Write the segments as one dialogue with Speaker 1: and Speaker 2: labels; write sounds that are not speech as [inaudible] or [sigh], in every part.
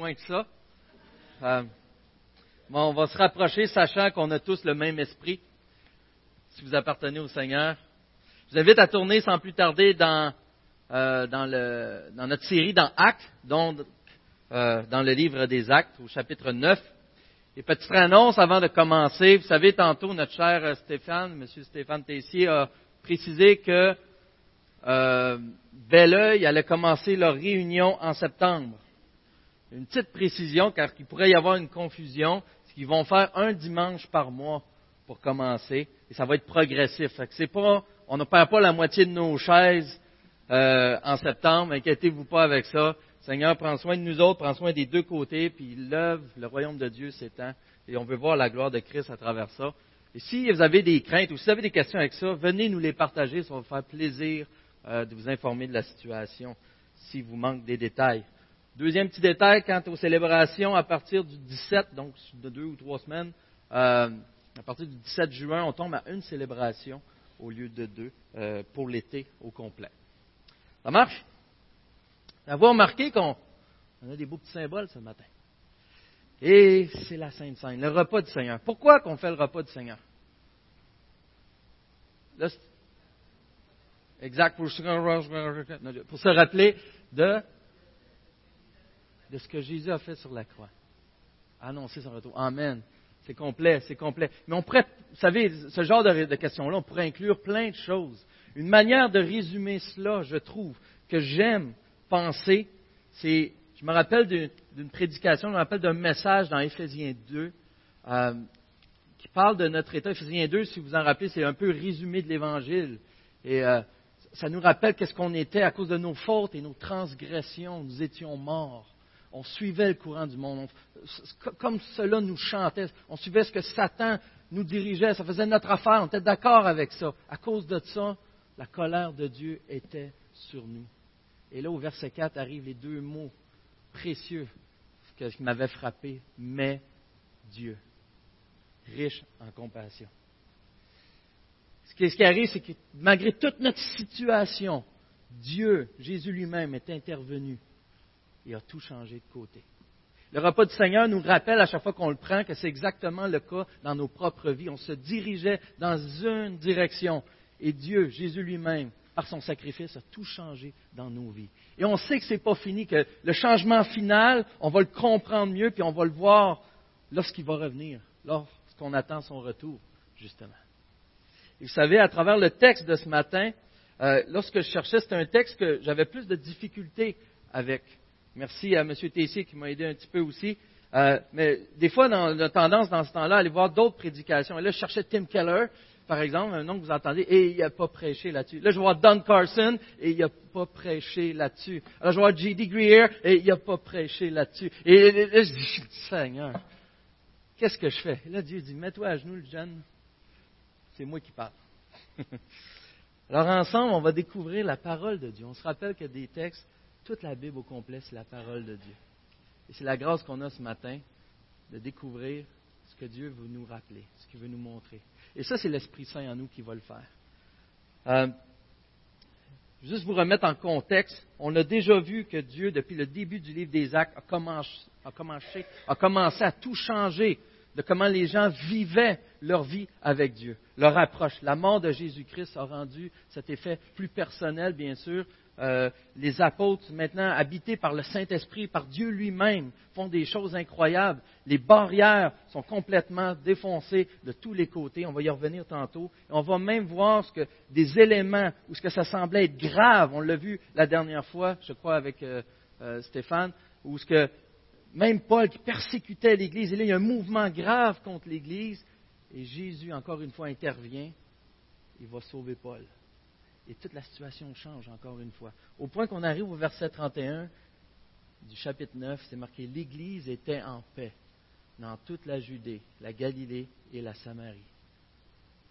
Speaker 1: loin que ça. Euh, on va se rapprocher, sachant qu'on a tous le même esprit. Si vous appartenez au Seigneur, je vous invite à tourner sans plus tarder dans, euh, notre série dans Actes, donc euh, dans le livre des Actes, au chapitre 9. Et petite annonce avant de commencer, vous savez, tantôt, notre cher Stéphane, M. Stéphane Tessier, a précisé que euh, Belleuil allait commencer leur réunion en septembre. Une petite précision, car il pourrait y avoir une confusion, c'est qu'ils vont faire un dimanche par mois pour commencer, et ça va être progressif. c'est pas, on ne perd pas la moitié de nos chaises euh, en septembre, inquiétez-vous pas avec ça. Seigneur prend soin de nous autres, prend soin des deux côtés, puis l'œuvre, le royaume de Dieu s'étend, et on veut voir la gloire de Christ à travers ça. Et si vous avez des craintes ou si vous avez des questions avec ça, venez nous les partager, ça va vous faire plaisir euh, de vous informer de la situation s'il vous manque des détails. Deuxième petit détail, quant aux célébrations, à partir du 17, donc de deux ou trois semaines, euh, à partir du 17 juin, on tombe à une célébration au lieu de deux euh, pour l'été au complet. Ça marche? Vous remarqué qu'on a des beaux petits symboles ce matin. Et c'est la Sainte Seine, le repas du Seigneur. Pourquoi qu'on fait le repas du Seigneur? Exact, pour, se rappeler de, de ce que Jésus a fait sur la croix. Annoncer son retour. Amen. C'est complet, c'est complet. Mais on pourrait, vous savez, ce genre de, questions-là, on pourrait inclure plein de choses. Une manière de résumer cela, je trouve, que j'aime penser, c'est, je me rappelle d'une prédication, je me rappelle d'un message dans Éphésiens 2, euh, qui parle de notre état. Éphésiens 2, si vous en rappelez, c'est un peu résumé de l'Évangile. Et euh, ça nous rappelle qu'est-ce qu'on était à cause de nos fautes et nos transgressions. Nous étions morts. On suivait le courant du monde. comme cela nous chantait. On suivait ce que Satan nous dirigeait. Ça faisait notre affaire. On était d'accord avec ça. À cause de ça, la colère de Dieu était sur nous. Et là, au verset 4, arrivent les deux mots précieux qui m'avaient frappé. Mais Dieu, riche en compassion ce qui arrive, c'est que malgré toute notre situation, Dieu, Jésus lui-même, est intervenu et a tout changé de côté. Le repas du Seigneur nous rappelle à chaque fois qu'on le prend que c'est exactement le cas dans nos propres vies. On se dirigeait dans une direction et Dieu, Jésus lui-même, par son sacrifice, a tout changé dans nos vies. Et on sait que ce n'est pas fini, que le changement final, on va le comprendre mieux, puis on va le voir lorsqu'il va revenir, lorsqu'on attend son retour, justement. Et vous savez, à travers le texte de ce matin, euh, lorsque je cherchais, c'était un texte que j'avais plus de difficultés avec. Merci à M. Tessier qui m'a aidé un petit peu aussi. Euh, mais des fois, on a tendance dans ce temps-là à aller voir d'autres prédications. Et là, je cherchais Tim Keller, par exemple, un nom que vous entendez, et il n'a pas prêché là-dessus. Là, je vois Don Carson, et il n'a pas prêché là-dessus. Là, je vois J.D. Greer, et il n'a pas prêché là-dessus. Et là, je dis, Seigneur, qu'est-ce que je fais? Là, Dieu dit, mets-toi à genoux, le jeune, c'est moi qui parle. [laughs] Alors ensemble, on va découvrir la parole de Dieu. On se rappelle que des textes, toute la Bible au complet, c'est la parole de Dieu. Et c'est la grâce qu'on a ce matin de découvrir ce que Dieu veut nous rappeler, ce qu'il veut nous montrer. Et ça, c'est l'Esprit Saint en nous qui va le faire. Euh, juste vous remettre en contexte, on a déjà vu que Dieu, depuis le début du livre des Actes, a commencé, a commencé, à tout changer de comment les gens vivaient leur vie avec Dieu, leur approche. La mort de Jésus-Christ a rendu cet effet plus personnel, bien sûr. Euh, les apôtres, maintenant habités par le Saint-Esprit, par Dieu lui-même, font des choses incroyables. Les barrières sont complètement défoncées de tous les côtés. On va y revenir tantôt. on va même voir ce que des éléments où ce que ça semblait être grave. On l'a vu la dernière fois, je crois, avec euh, euh, Stéphane, où même Paul qui persécutait l'Église, il y a un mouvement grave contre l'Église, et Jésus, encore une fois, intervient, il va sauver Paul. Et toute la situation change, encore une fois. Au point qu'on arrive au verset 31 du chapitre 9, c'est marqué L'Église était en paix dans toute la Judée, la Galilée et la Samarie.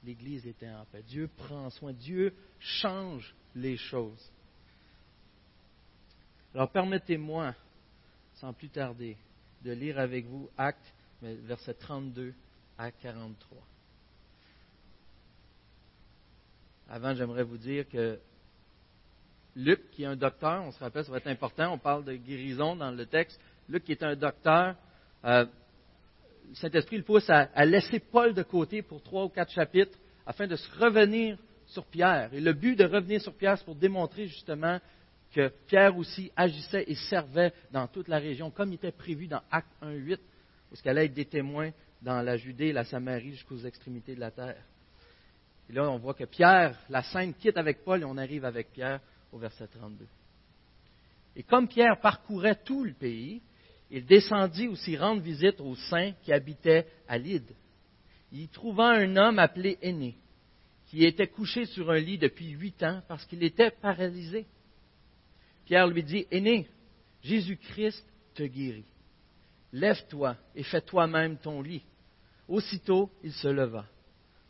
Speaker 1: L'Église était en paix. Dieu prend soin. Dieu change les choses. Alors permettez-moi sans plus tarder, de lire avec vous Actes, verset 32 à 43. Avant, j'aimerais vous dire que Luc, qui est un docteur, on se rappelle, ça va être important, on parle de guérison dans le texte. Luc qui est un docteur, euh, le Saint-Esprit le pousse à, laisser Paul de côté pour trois ou quatre chapitres afin de se revenir sur Pierre. Et le but de revenir sur Pierre, c'est pour démontrer justement que Pierre aussi agissait et servait dans toute la région, comme il était prévu dans Acte 1.8, où il allait être des témoins dans la Judée et la Samarie jusqu'aux extrémités de la terre. Et là, on voit que Pierre, la scène quitte avec Paul et on arrive avec Pierre au verset 32. Et comme Pierre parcourait tout le pays, il descendit aussi rendre visite aux saints qui habitaient à Lyde. Il y trouva un homme appelé Aîné, qui était couché sur un lit depuis huit ans parce qu'il était paralysé. Pierre lui dit, Aîné, Jésus-Christ te guérit. Lève-toi et fais toi-même ton lit. Aussitôt, il se leva.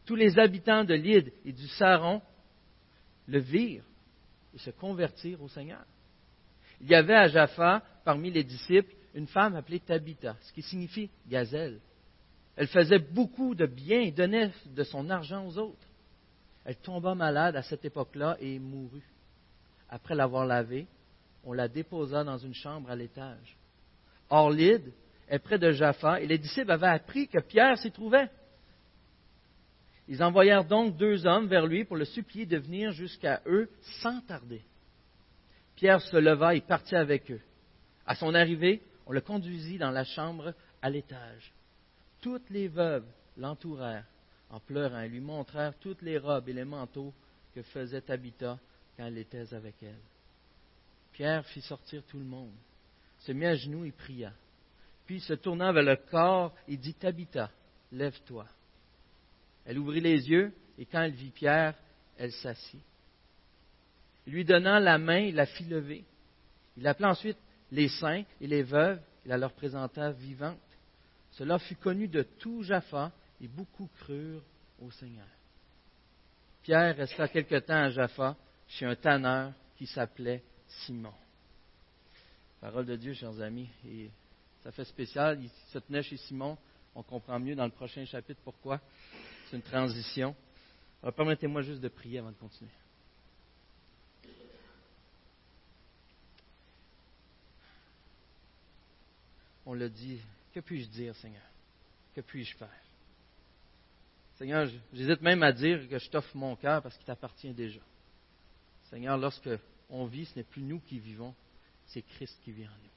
Speaker 1: Tous les habitants de Lyde et du Saron le virent et se convertirent au Seigneur. Il y avait à Jaffa, parmi les disciples, une femme appelée Tabitha, ce qui signifie gazelle. Elle faisait beaucoup de bien et donnait de son argent aux autres. Elle tomba malade à cette époque-là et mourut. Après l'avoir lavée, on la déposa dans une chambre à l'étage. Or, Lyde est près de Jaffa et les disciples avaient appris que Pierre s'y trouvait. Ils envoyèrent donc deux hommes vers lui pour le supplier de venir jusqu'à eux sans tarder. Pierre se leva et partit avec eux. À son arrivée, on le conduisit dans la chambre à l'étage. Toutes les veuves l'entourèrent en pleurant et lui montrèrent toutes les robes et les manteaux que faisait Tabitha quand elle était avec elle. Pierre fit sortir tout le monde, se mit à genoux et pria. Puis, se tournant vers le corps, il dit Tabitha, lève-toi. Elle ouvrit les yeux, et quand elle vit Pierre, elle s'assit lui donnant la main, il la fit lever. Il appela ensuite les saints et les veuves, il la leur présenta vivante. Cela fut connu de tout Jaffa, et beaucoup crurent au Seigneur. Pierre resta quelque temps à Jaffa, chez un tanneur qui s'appelait Simon. Parole de Dieu, chers amis, et ça fait spécial. Il se tenait chez Simon. On comprend mieux dans le prochain chapitre pourquoi. C'est une transition. Permettez-moi juste de prier avant de continuer. on le dit, que puis-je dire, Seigneur? Que puis-je faire? Seigneur, j'hésite même à dire que je t'offre mon cœur parce qu'il t'appartient déjà. Seigneur, lorsque on vit, ce n'est plus nous qui vivons, c'est Christ qui vit en nous.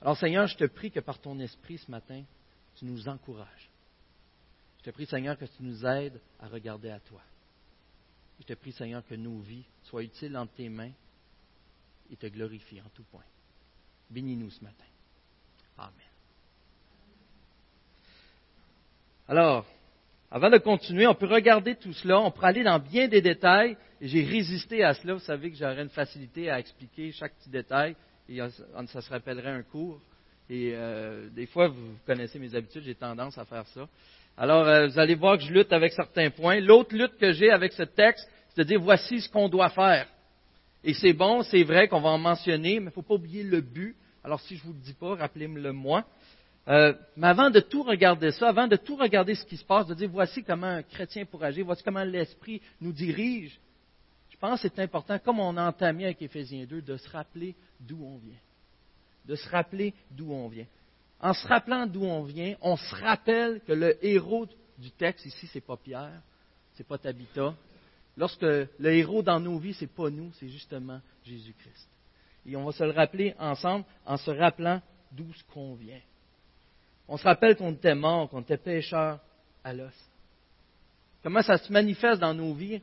Speaker 1: Alors Seigneur, je te prie que par ton esprit ce matin, tu nous encourages. Je te prie, Seigneur, que tu nous aides à regarder à toi. Je te prie, Seigneur, que nos vies soient utiles entre tes mains et te glorifient en tout point. Bénis-nous ce matin. Amen. Alors, avant de continuer, on peut regarder tout cela, on peut aller dans bien des détails. J'ai résisté à cela. Vous savez que j'aurais une facilité à expliquer chaque petit détail et ça se rappellerait un cours. Et euh, des fois, vous connaissez mes habitudes, j'ai tendance à faire ça. Alors, euh, vous allez voir que je lutte avec certains points. L'autre lutte que j'ai avec ce texte, c'est de dire voici ce qu'on doit faire. Et c'est bon, c'est vrai qu'on va en mentionner, mais il ne faut pas oublier le but. Alors si je ne vous le dis pas, rappelez-le moi. Euh, mais avant de tout regarder ça, avant de tout regarder ce qui se passe, de dire voici comment un chrétien pourrait agir, voici comment l'Esprit nous dirige, je pense que c'est important, comme on a entamé avec Éphésiens 2, de se rappeler d'où on vient. De se rappeler d'où on vient. En se rappelant d'où on vient, on se rappelle que le héros du texte ici, c'est pas Pierre, c'est pas Tabitha. Lorsque le héros dans nos vies, c'est pas nous, c'est justement Jésus-Christ. Et on va se le rappeler ensemble en se rappelant d'où ce qu'on vient. On se rappelle qu'on était mort, qu'on était pécheur à l'os. Comment ça se manifeste dans nos vies?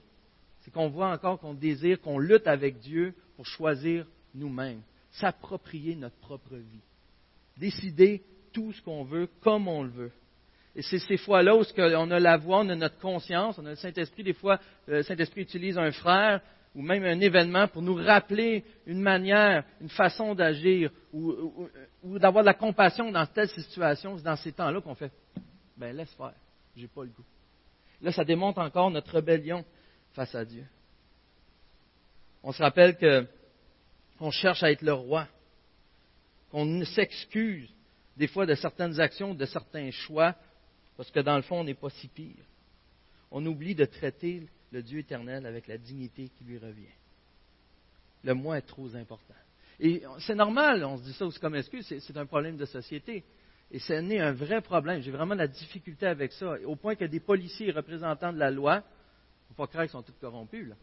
Speaker 1: C'est qu'on voit encore qu'on désire, qu'on lutte avec Dieu pour choisir nous-mêmes, s'approprier notre propre vie, décider tout ce qu'on veut comme on le veut. Et c'est ces fois-là où on a la voix, on a notre conscience, on a le Saint-Esprit. Des fois, le Saint-Esprit utilise un frère ou même un événement pour nous rappeler une manière, une façon d'agir ou, d'avoir de la compassion dans telle situation, c'est dans ces temps-là qu'on fait ben laisse faire, j'ai pas le goût. Là, ça démontre encore notre rébellion face à Dieu. On se rappelle qu'on cherche à être le roi, qu'on s'excuse des fois de certaines actions, de certains choix, parce que dans le fond, on n'est pas si pire. On oublie de traiter le Dieu éternel avec la dignité qui lui revient. Le moi est trop important. Et c'est normal, on se dit ça aussi comme excuse, c'est un problème de société. Et c'est né un vrai problème. J'ai vraiment de la difficulté avec ça, au point que des policiers et représentants de la loi, il ne faut pas croire qu'ils sont tous corrompus.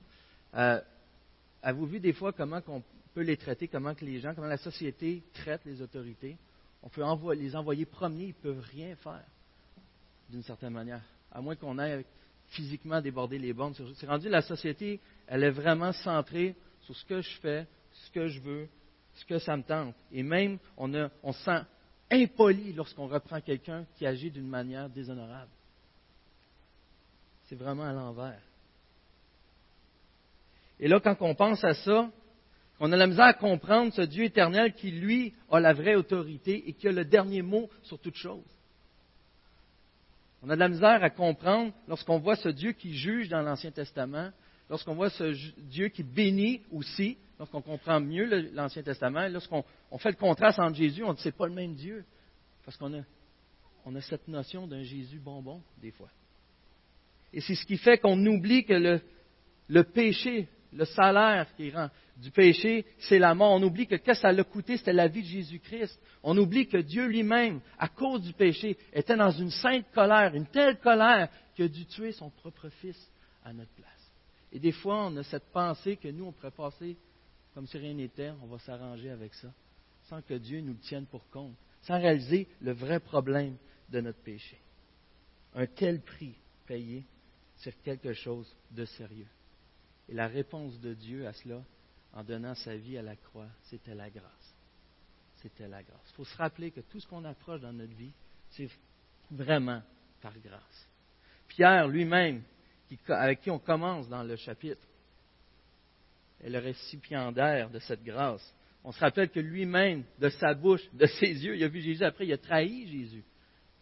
Speaker 1: Euh, avez-vous vu des fois comment on peut les traiter, comment que les gens, comment la société traite les autorités? On peut les envoyer promener, ils ne peuvent rien faire, d'une certaine manière, à moins qu'on aille physiquement déborder les bornes. C'est rendu la société, elle est vraiment centrée sur ce que je fais, ce que je veux, ce que ça me tente. Et même, on, on se sent impoli lorsqu'on reprend quelqu'un qui agit d'une manière déshonorable. C'est vraiment à l'envers. Et là, quand on pense à ça, on a la misère à comprendre ce Dieu éternel qui, lui, a la vraie autorité et qui a le dernier mot sur toute chose. On a de la misère à comprendre lorsqu'on voit ce Dieu qui juge dans l'Ancien Testament, lorsqu'on voit ce Dieu qui bénit aussi, lorsqu'on comprend mieux l'Ancien Testament, lorsqu'on fait le contraste entre Jésus, on dit c'est pas le même Dieu. Parce qu'on a, cette notion d'un Jésus bonbon, des fois. Et c'est ce qui fait qu'on oublie que le péché, le salaire qui rend du péché, c'est la mort. On oublie que qu'est-ce que ça l'a coûté, c'était la vie de Jésus-Christ. On oublie que Dieu lui-même, à cause du péché, était dans une sainte colère, une telle colère, qu'il a dû tuer son propre fils à notre place. Et des fois, on a cette pensée que nous, on pourrait passer comme si rien n'était, on va s'arranger avec ça, sans que Dieu nous le tienne pour compte, sans réaliser le vrai problème de notre péché. Un tel prix payé sur quelque chose de sérieux. Et la réponse de Dieu à cela, en donnant sa vie à la croix, c'était la grâce. C'était la grâce. Il faut se rappeler que tout ce qu'on approche dans notre vie, c'est vraiment par grâce. Pierre lui-même, avec qui on commence dans le chapitre, est le récipiendaire de cette grâce. On se rappelle que lui-même, de sa bouche, de ses yeux, il a vu Jésus après, il a trahi Jésus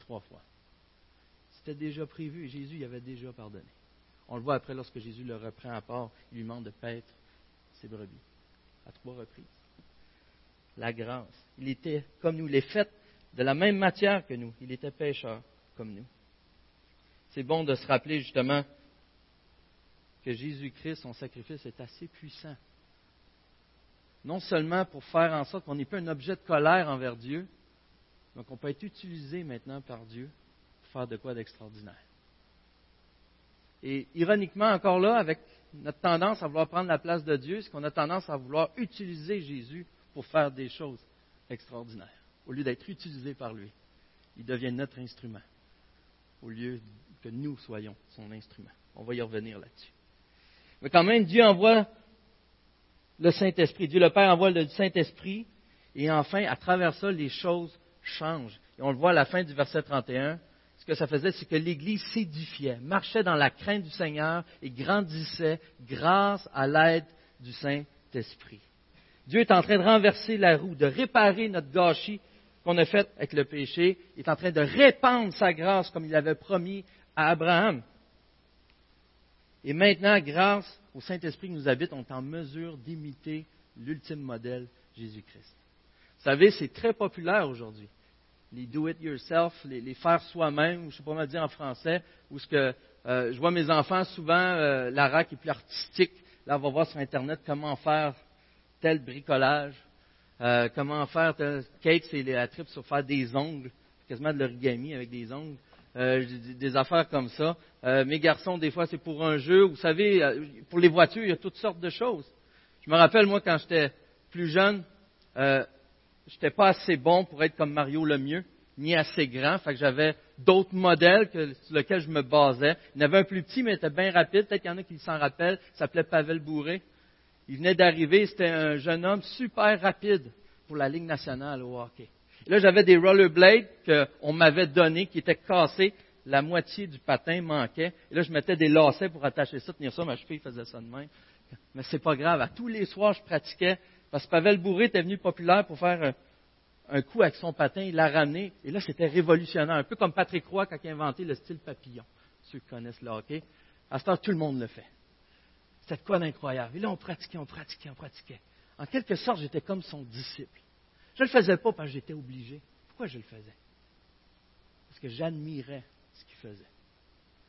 Speaker 1: trois fois. C'était déjà prévu et Jésus y avait déjà pardonné. On le voit après lorsque Jésus le reprend à part, il lui demande de paître ses brebis à trois reprises. La grâce. Il était comme nous, il est fait de la même matière que nous. Il était pécheur comme nous. C'est bon de se rappeler justement que Jésus-Christ, son sacrifice, est assez puissant. Non seulement pour faire en sorte qu'on n'est pas un objet de colère envers Dieu, mais qu'on peut être utilisé maintenant par Dieu pour faire de quoi d'extraordinaire. Et ironiquement, encore là, avec notre tendance à vouloir prendre la place de Dieu, c'est qu'on a tendance à vouloir utiliser Jésus pour faire des choses extraordinaires, au lieu d'être utilisé par lui. Il devient notre instrument, au lieu que nous soyons son instrument. On va y revenir là-dessus. Mais quand même, Dieu envoie le Saint-Esprit. Dieu le Père envoie le Saint-Esprit, et enfin, à travers ça, les choses changent. Et on le voit à la fin du verset 31 ce que ça faisait, c'est que l'Église s'édifiait, marchait dans la crainte du Seigneur et grandissait grâce à l'aide du Saint-Esprit. Dieu est en train de renverser la roue, de réparer notre gâchis qu'on a fait avec le péché. Il est en train de répandre sa grâce comme il avait promis à Abraham. Et maintenant, grâce au Saint-Esprit qui nous habite, on est en mesure d'imiter l'ultime modèle, Jésus-Christ. Vous savez, c'est très populaire aujourd'hui les do-it-yourself, les, faire soi-même, je ne sais pas comment dire en français, où ce que euh, je vois mes enfants souvent, euh, Lara qui est plus artistique, là on va voir sur Internet comment faire tel bricolage, euh, comment faire tel cake, c'est la trip sur faire des ongles, quasiment de l'origami avec des ongles, des affaires comme ça. mes garçons, des fois, c'est pour un jeu. Vous savez, pour les voitures, il y a toutes sortes de choses. Je me rappelle, moi, quand j'étais plus jeune, je n'étais pas assez bon pour être comme Mario le mieux, ni assez grand. Fait que j'avais d'autres modèles sur lesquels je me basais. Il y en avait un plus petit, mais il était bien rapide. Peut-être qu'il y en a qui s'en rappellent. Il s'appelait Pavel Bourré. Il venait d'arriver. C'était un jeune homme super rapide pour la Ligue nationale au hockey. là, j'avais des rollerblades qu'on m'avait donnés, qui étaient cassés. La moitié du patin manquait. Et là, je mettais des lacets pour attacher ça, tenir ça. Ma cheville faisait ça de même. Mais c'est pas grave. À tous les soirs, je pratiquais parce que Pavel Bourré était venu populaire pour faire un, coup avec son patin, il l'a ramené, et là, c'était révolutionnaire, un peu comme Patrick Roy quand il a inventé le style papillon. Ceux qui connaissent le hockey. À ce temps, tout le monde le fait. C'était quoi d'incroyable. Et là, on pratiquait, on pratiquait, on pratiquait. En quelque sorte, j'étais comme son disciple. Je ne le faisais pas parce que j'étais obligé. Pourquoi je le faisais? Parce que j'admirais ce qu'il faisait.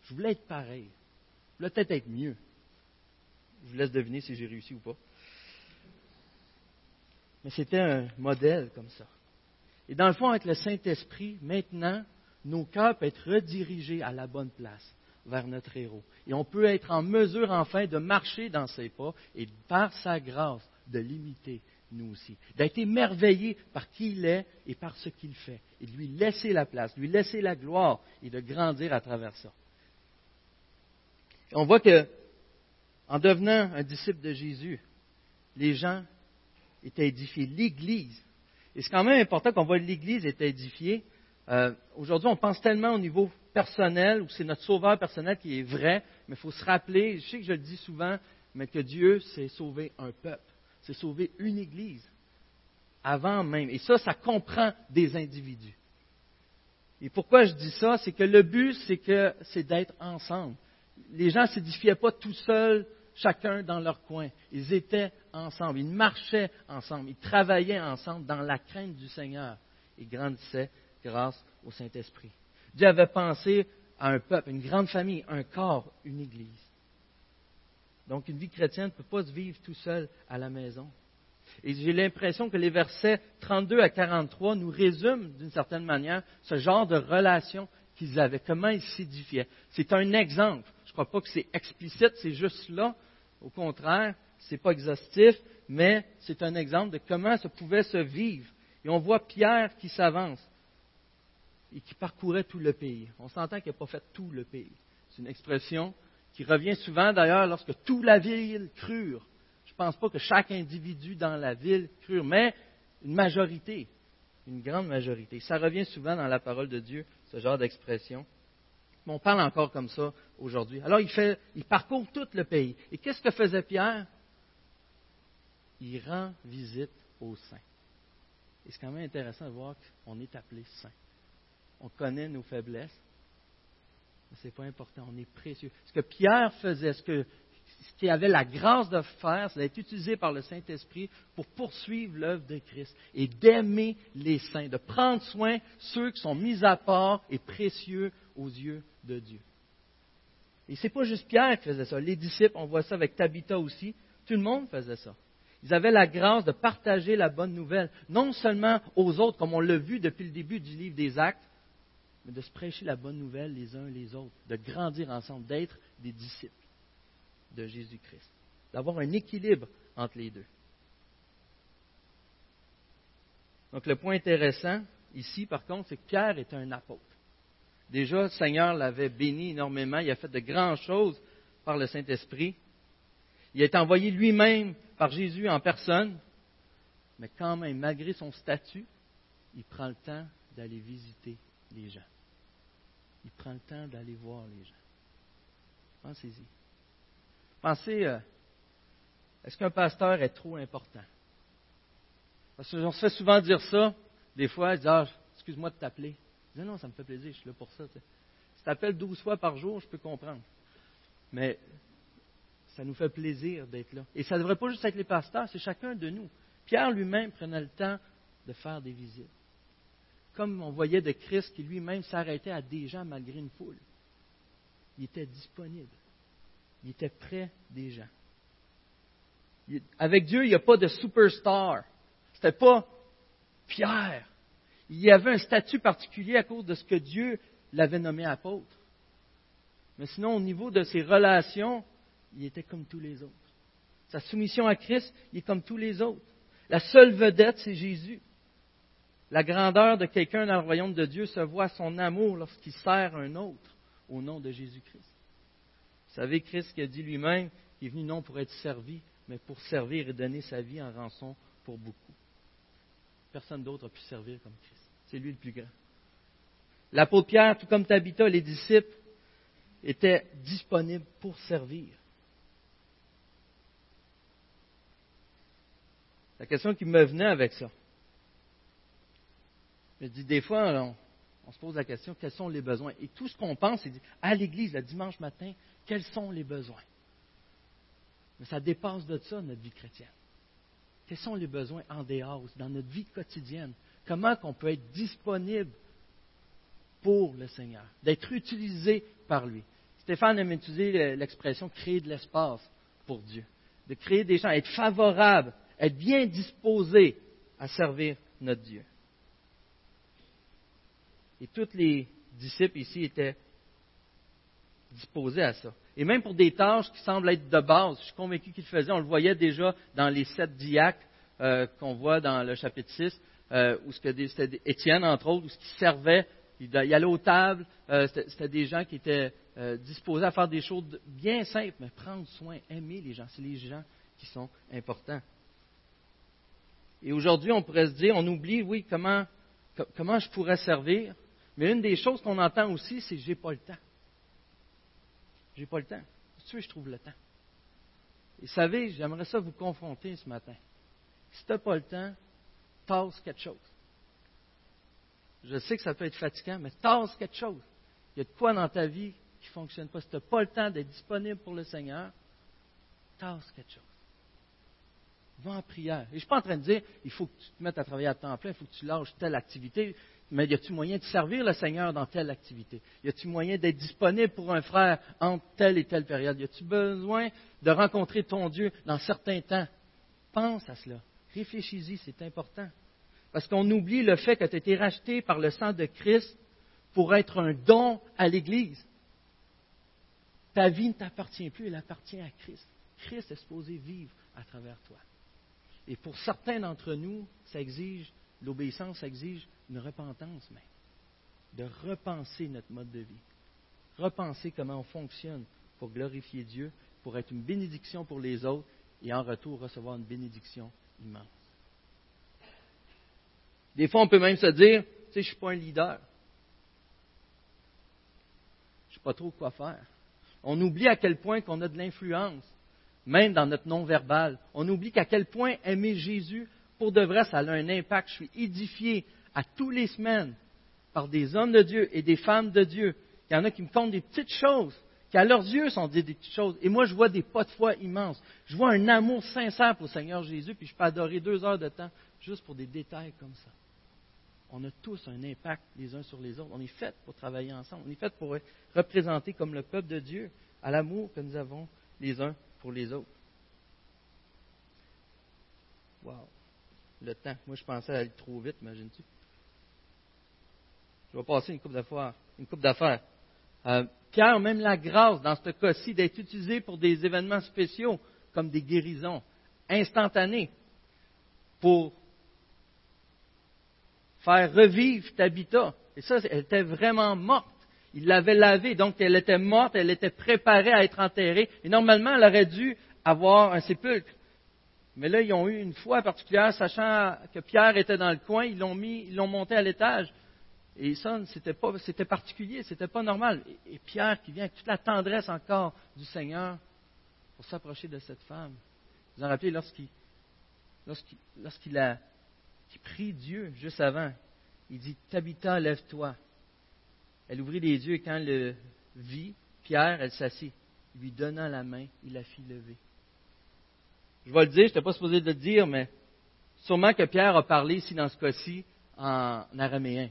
Speaker 1: Je voulais être pareil. Je voulais peut-être être mieux. Je vous laisse deviner si j'ai réussi ou pas. C'était un modèle comme ça. Et dans le fond, avec le Saint-Esprit, maintenant, nos cœurs peuvent être redirigés à la bonne place, vers notre héros. Et on peut être en mesure enfin de marcher dans ses pas et par sa grâce de l'imiter nous aussi. D'être émerveillé par qui il est et par ce qu'il fait. Et de lui laisser la place, lui laisser la gloire et de grandir à travers ça. on voit que, en devenant un disciple de Jésus, les gens étaient édifiés. L'Église. Et c'est quand même important qu'on voit l'Église est édifiée. Euh, aujourd'hui, on pense tellement au niveau personnel, où c'est notre sauveur personnel qui est vrai, mais il faut se rappeler, je sais que je le dis souvent, mais que Dieu s'est sauvé un peuple c'est sauver une Église avant même. Et ça, ça comprend des individus. Et pourquoi je dis ça, c'est que le but, c'est que c'est d'être ensemble. Les gens ne s'édifiaient pas tout seuls, chacun dans leur coin. Ils étaient ensemble, ils marchaient ensemble, ils travaillaient ensemble dans la crainte du Seigneur et grandissaient grâce au Saint-Esprit. Dieu avait pensé à un peuple, une grande famille, un corps, une Église. Donc, une vie chrétienne ne peut pas se vivre tout seul à la maison. Et j'ai l'impression que les versets 32 à 43 nous résument d'une certaine manière ce genre de relation qu'ils avaient, comment ils s'édifiaient. C'est un exemple. Je ne crois pas que c'est explicite, c'est juste là. Au contraire, ce n'est pas exhaustif, mais c'est un exemple de comment ça pouvait se vivre. Et on voit Pierre qui s'avance et qui parcourait tout le pays. On s'entend qu'il n'a pas fait tout le pays. C'est une expression qui revient souvent d'ailleurs lorsque toute la ville crure. Je ne pense pas que chaque individu dans la ville crure, mais une majorité, une grande majorité. Ça revient souvent dans la parole de Dieu, ce genre d'expression. On parle encore comme ça aujourd'hui. Alors il, fait, il parcourt tout le pays. Et qu'est-ce que faisait Pierre? Il rend visite aux saints. Et c'est quand même intéressant de voir qu'on est appelé saint. On connaît nos faiblesses, mais ce n'est pas important, on est précieux. Ce que Pierre faisait, ce ce qu'il avait la grâce de faire, c'est d'être utilisé par le Saint-Esprit pour poursuivre l'œuvre de Christ et d'aimer les saints, de prendre soin de ceux qui sont mis à part et précieux aux yeux de Dieu. Et ce n'est pas juste Pierre qui faisait ça. Les disciples, on voit ça avec Tabitha aussi. Tout le monde faisait ça. Ils avaient la grâce de partager la bonne nouvelle, non seulement aux autres, comme on l'a vu depuis le début du livre des Actes, mais de se prêcher la bonne nouvelle les uns les autres, de grandir ensemble, d'être des disciples de Jésus-Christ, d'avoir un équilibre entre les deux. Donc le point intéressant ici, par contre, c'est que Pierre est un apôtre. Déjà, le Seigneur l'avait béni énormément, il a fait de grandes choses par le Saint-Esprit. Il été envoyé lui-même par Jésus en personne, mais quand même, malgré son statut, il prend le temps d'aller visiter les gens il prend le temps d'aller voir les gens. Pensez-y. Pensez, euh, est-ce qu'un pasteur est trop important? Parce qu'on se fait souvent dire ça. Des fois, ils disent, ah, excuse-moi de t'appeler. Je dis, non, ça me fait plaisir, je suis là pour ça. Si tu t'appelles douze fois par jour, je peux comprendre. Mais ça nous fait plaisir d'être là. Et ça ne devrait pas juste être les pasteurs, c'est chacun de nous. Pierre lui-même prenait le temps de faire des visites comme on voyait de Christ qui lui-même s'arrêtait à des gens malgré une foule. Il était disponible. Il était près des gens. avec Dieu, il n'y a pas de superstar. Ce n'était pas Pierre. Il y avait un statut particulier à cause de ce que Dieu l'avait nommé apôtre. Mais sinon, au niveau de ses relations, il était comme tous les autres. Sa soumission à Christ, il est comme tous les autres. La seule vedette, c'est Jésus. La grandeur de quelqu'un dans le royaume de Dieu se voit son amour lorsqu'il sert un autre au nom de Jésus-Christ. Vous savez, Christ qui a dit lui-même qu'il est venu non pour être servi, mais pour servir et donner sa vie en rançon pour beaucoup. Personne d'autre a pu servir comme Christ. C'est lui le plus grand. L'apôtre Pierre, tout comme Tabitha, les disciples, étaient disponibles pour servir. La question qui me venait avec ça, je dis, des fois, on, se pose la question, quels sont les besoins? Et tout ce qu'on pense, c'est à l'église, le dimanche matin, quels sont les besoins? Mais ça dépasse de ça, notre vie chrétienne. Quels sont les besoins en dehors, dans notre vie quotidienne? Comment qu'on peut être disponible pour le Seigneur, d'être utilisé par lui? Stéphane aime utiliser l'expression créer de l'espace pour Dieu, de créer des gens, être favorable, être bien disposé à servir notre Dieu. Et tous les disciples ici étaient disposés à ça. Et même pour des tâches qui semblent être de base, je suis convaincu qu'ils le faisaient. On le voyait déjà dans les sept diacres euh, qu'on voit dans le chapitre 6, euh, où c'était Étienne, entre autres, où ce qui servait, il, allait aux tables, euh, c'était des gens qui étaient disposés à faire des choses bien simples, mais prendre soin, aimer les gens. C'est les gens qui sont importants. Et aujourd'hui, on pourrait se dire, on oublie, oui, comment, comment je pourrais servir, mais une des choses qu'on entend aussi, c'est j'ai pas le temps. J'ai pas le temps. Tu je trouve le temps. Et savez, j'aimerais ça vous confronter ce matin. Si tu n'as pas le temps, tasse quelque chose. Je sais que ça peut être fatigant, mais tasse quelque chose. Il y a de quoi dans ta vie qui ne fonctionne pas. Si tu n'as pas le temps d'être disponible pour le Seigneur, tasse quelque chose. Va en prière. Et je ne suis pas en train de dire, il faut que tu te mettes à travailler à temps plein, il faut que tu lâches telle activité. Mais y a-t-il moyen de servir le Seigneur dans telle activité? Y a-t-il moyen d'être disponible pour un frère entre telle et telle période? Y a-t-il besoin de rencontrer ton Dieu dans certains temps? Pense à cela. Réfléchis-y, c'est important. Parce qu'on oublie le fait que tu as été racheté par le sang de Christ pour être un don à l'Église. Ta vie ne t'appartient plus, elle appartient à Christ. Christ est supposé vivre à travers toi. Et pour certains d'entre nous, ça exige, l'obéissance exige une repentance même. De repenser notre mode de vie. Repenser comment on fonctionne pour glorifier Dieu, pour être une bénédiction pour les autres et en retour recevoir une bénédiction Des fois, on peut même se dire, tu sais, je ne suis pas un leader. Je ne sais pas trop quoi faire. On oublie à quel point qu'on a de l'influence, même dans notre non-verbal. On oublie qu'à quel point aimer Jésus, pour de vrai, ça a un impact. Je suis édifié à tous les semaines par des hommes de Dieu et des femmes de Dieu. Il y en a qui me comptent des petites choses, qui à leurs yeux sont des, petites choses. Et moi, je vois des pas de foi immenses. Je vois un amour sincère pour le Seigneur Jésus, puis je peux adorer deux heures de temps juste pour des détails comme ça. On a tous un impact les uns sur les autres. On est fait pour travailler ensemble. On est fait pour représenter comme le peuple de Dieu à l'amour que nous avons les uns pour les autres. Wow. Le temps. Moi, je pensais aller trop vite, imagines-tu? Je vais passer une coupe. Une coupe d'affaires. Euh, Pierre même la grâce, dans ce cas-ci, d'être utilisé pour des événements spéciaux, comme des guérisons instantanées, pour faire revivre Tabitha. Et ça, elle était vraiment morte. Il l'avait lavée, donc elle était morte, elle était préparée à être enterrée. Et normalement, elle aurait dû avoir un sépulcre. Mais là, ils ont eu une foi particulière, sachant que Pierre était dans le coin, ils l'ont mis, ils l'ont monté à l'étage. Et ça, c'était pas, c'était particulier, c'était pas normal. Et, Pierre qui vient avec toute la tendresse encore du Seigneur pour s'approcher de cette femme. Vous en rappelez lorsqu'il, lorsqu'il, lorsqu'il a qui prie Dieu juste avant. Il dit Tabitha, lève-toi. Elle ouvrit les yeux et quand elle le vit, Pierre, elle s'assit. Lui donnant la main, il la fit lever. Je vais le dire, je n'étais pas supposé de le dire, mais sûrement que Pierre a parlé ici dans ce cas-ci en araméen.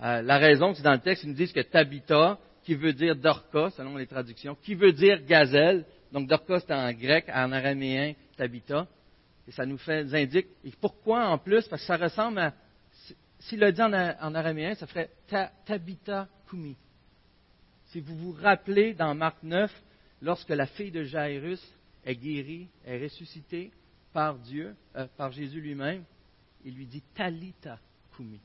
Speaker 1: Euh, la raison, c'est dans le texte, ils nous disent que Tabitha, qui veut dire Dorca, selon les traductions, qui veut dire gazelle, donc Dorca c'est en grec, en araméen, Tabitha, et ça nous, indique. Et pourquoi en plus? Parce que ça ressemble à. S'il le dit en, araméen, ça ferait Tabita Kumi. Si vous vous rappelez dans Marc 9, lorsque la fille de Jairus est guérie, est ressuscitée par Dieu, euh, par Jésus lui-même, il lui dit Talita Kumi.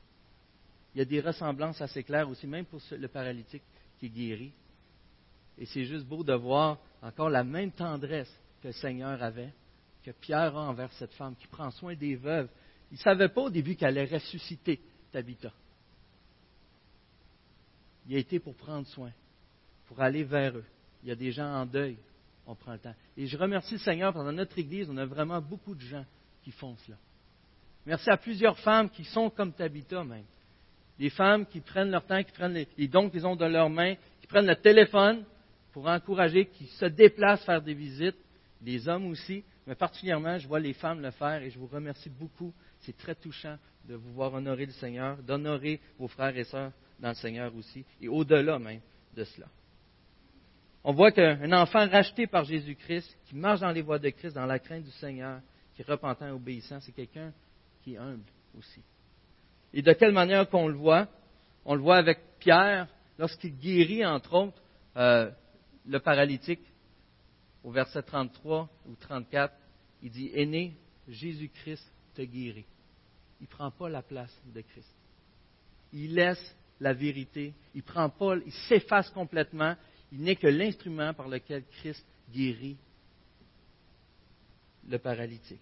Speaker 1: Il y a des ressemblances assez claires aussi, même pour le paralytique qui est guéri. Et c'est juste beau de voir encore la même tendresse que le Seigneur avait que Pierre a envers cette femme qui prend soin des veuves. Il ne savait pas au début qu'elle allait ressusciter Tabitha. Il a été pour prendre soin, pour aller vers eux. Il y a des gens en deuil. On prend le temps. Et je remercie le Seigneur, parce que dans notre Église, on a vraiment beaucoup de gens qui font cela. Merci à plusieurs femmes qui sont comme Tabitha même. Des femmes qui prennent leur temps, qui prennent les, dons qu'ils ont dans leurs mains, qui prennent le téléphone pour encourager, qui se déplacent faire des visites. Les hommes aussi, mais particulièrement, je vois les femmes le faire et je vous remercie beaucoup. C'est très touchant de vous voir honorer le Seigneur, d'honorer vos frères et sœurs dans le Seigneur aussi, et au-delà même de cela. On voit qu'un enfant racheté par Jésus-Christ, qui marche dans les voies de Christ, dans la crainte du Seigneur, qui est repentant et obéissant, c'est quelqu'un qui est humble aussi. Et de quelle manière qu'on le voit? On le voit avec Pierre lorsqu'il guérit, entre autres, euh, le paralytique. Au verset 33 ou 34, il dit Aîné, Jésus-Christ te guérit. Il ne prend pas la place de Christ. Il laisse la vérité. Il prend pas, il s'efface complètement. Il n'est que l'instrument par lequel Christ guérit le paralytique.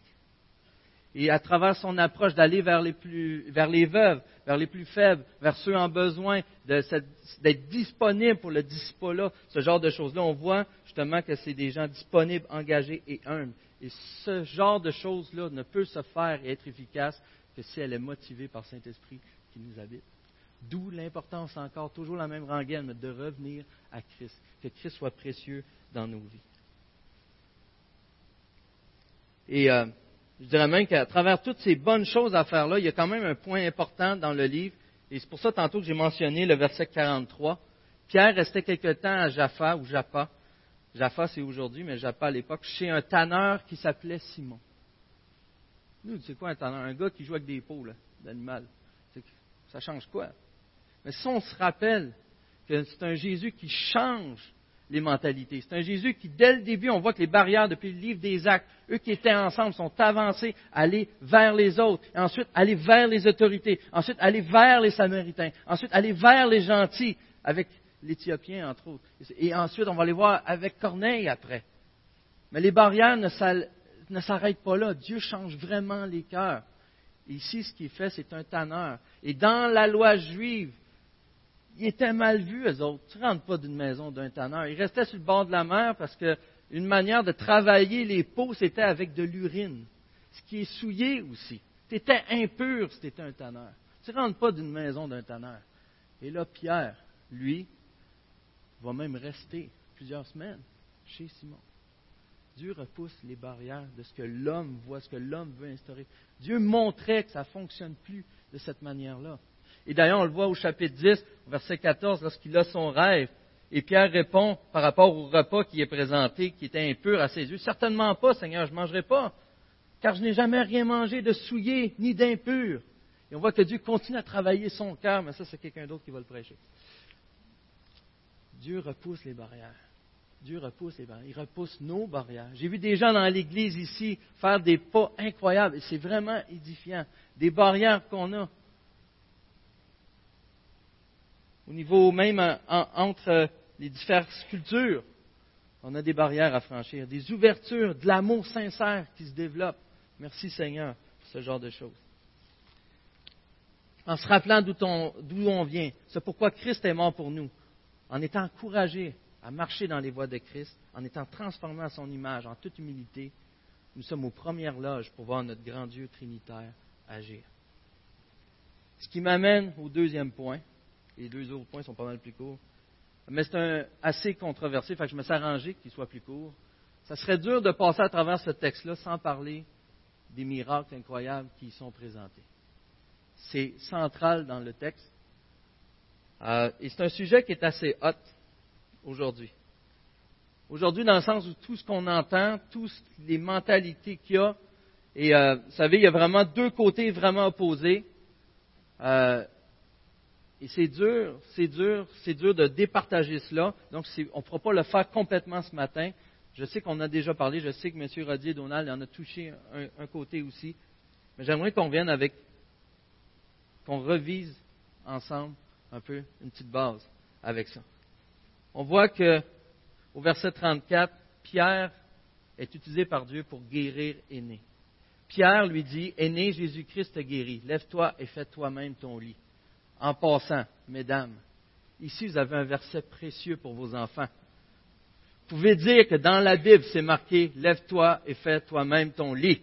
Speaker 1: Et à travers son approche d'aller vers les, plus, vers les veuves, vers les plus faibles, vers ceux en besoin, d'être disponible pour le disciple-là, ce genre de choses-là, on voit justement que c'est des gens disponibles, engagés et humbles. Et ce genre de choses-là ne peut se faire et être efficace que si elle est motivée par Saint-Esprit qui nous habite. D'où l'importance encore, toujours la même rengaine, de revenir à Christ, que Christ soit précieux dans nos vies. Et euh, je dirais même qu'à travers toutes ces bonnes choses à faire là, il y a quand même un point important dans le livre, et c'est pour ça tantôt que j'ai mentionné le verset 43. Pierre restait quelque temps à Jaffa, ou Jaffa. Jaffa, c'est aujourd'hui, mais Jaffa à l'époque, chez un tanneur qui s'appelait Simon. Nous, c'est quoi un tanneur? Un gars qui joue avec des peaux d'animal. Ça change quoi? Mais si on se rappelle que c'est un Jésus qui change les mentalités, c'est un Jésus qui, dès le début, on voit que les barrières depuis le livre des actes, eux qui étaient ensemble, sont avancés aller vers les autres, et ensuite aller vers les autorités, ensuite aller vers les Samaritains, ensuite aller vers les gentils, avec l'Éthiopien, entre autres. Et ensuite, on va les voir avec Corneille après. Mais les barrières ne s'arrêtent pas là. Dieu change vraiment les cœurs. Ici, ce qu'il fait, c'est un tanneur. Et dans la loi juive, ils étaient mal vus, eux autres. Tu ne rentres pas d'une maison d'un tanneur. Ils restaient sur le bord de la mer parce qu'une manière de travailler les peaux, c'était avec de l'urine, ce qui est souillé aussi. Tu étais impur si tu étais un tanneur. Tu ne rentres pas d'une maison d'un tanneur. Et là, Pierre, lui, va même rester plusieurs semaines chez Simon. Dieu repousse les barrières de ce que l'homme voit, ce que l'homme veut instaurer. Dieu montrait que ça ne fonctionne plus de cette manière-là. Et d'ailleurs, on le voit au chapitre 10, verset 14, lorsqu'il a son rêve. Et Pierre répond par rapport au repas qui est présenté, qui était impur à ses yeux. Certainement pas, Seigneur, je ne mangerai pas, car je n'ai jamais rien mangé de souillé ni d'impur. Et on voit que Dieu continue à travailler son cœur, mais ça, c'est quelqu'un d'autre qui va le prêcher. Dieu repousse les barrières. Dieu repousse les barrières. Il repousse nos barrières. J'ai vu des gens dans l'église ici faire des pas incroyables et c'est vraiment édifiant. Des barrières qu'on a. Au niveau même entre les diverses cultures, on a des barrières à franchir, des ouvertures, de l'amour sincère qui se développe. Merci Seigneur pour ce genre de choses. En se rappelant d'où on, vient, c'est pourquoi Christ est mort pour nous, en étant encouragé à marcher dans les voies de Christ, en étant transformé à son image, en toute humilité, nous sommes aux premières loges pour voir notre grand Dieu trinitaire agir. Ce qui m'amène au deuxième point, les deux autres points sont pas mal plus courts. Mais c'est un, assez controversé, fait que je me suis arrangé qu'il soit plus court. Ça serait dur de passer à travers ce texte-là sans parler des miracles incroyables qui y sont présentés. C'est central dans le texte. Euh, et c'est un sujet qui est assez hot aujourd'hui. Aujourd'hui, dans le sens où tout ce qu'on entend, toutes les mentalités qu'il y a, et euh, vous savez, il y a vraiment deux côtés vraiment opposés. Euh, et c'est dur, c'est dur, c'est dur de départager cela. Donc, on ne pourra pas le faire complètement ce matin. Je sais qu'on a déjà parlé, je sais que M. Rodier Donald en a touché un, côté aussi. Mais j'aimerais qu'on vienne avec, qu'on revise ensemble un peu une petite base avec ça. On voit que au verset 34, Pierre est utilisé par Dieu pour guérir Aîné. Pierre lui dit, Aîné, Jésus-Christ te guérit. Lève-toi et fais toi-même ton lit. En passant, mesdames, ici vous avez un verset précieux pour vos enfants. Vous pouvez dire que dans la Bible, c'est marqué Lève-toi et fais toi-même ton lit.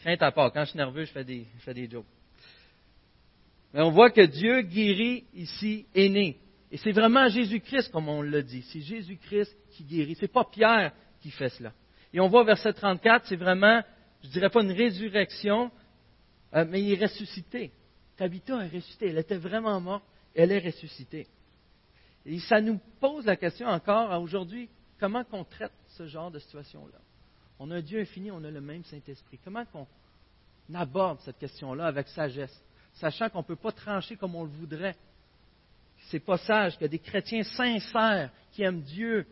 Speaker 1: Crainte à part, quand je suis nerveux, je fais des, je jokes. Mais on voit que Dieu guérit ici aîné. Et c'est vraiment Jésus-Christ, comme on l'a dit. C'est Jésus-Christ qui guérit. Ce n'est pas Pierre qui fait cela. Et on voit verset 34, c'est vraiment, je dirais pas une résurrection, euh, mais il est ressuscité. Tabitha est ressuscitée. Elle était vraiment morte. Elle est ressuscitée. Et ça nous pose la question encore aujourd'hui, comment qu'on traite ce genre de situation-là? On a un Dieu infini, on a le même Saint-Esprit. Comment qu'on aborde cette question-là avec sagesse, sachant qu'on ne peut pas trancher comme on le voudrait. C'est pas sage que des chrétiens sincères qui aiment Dieu,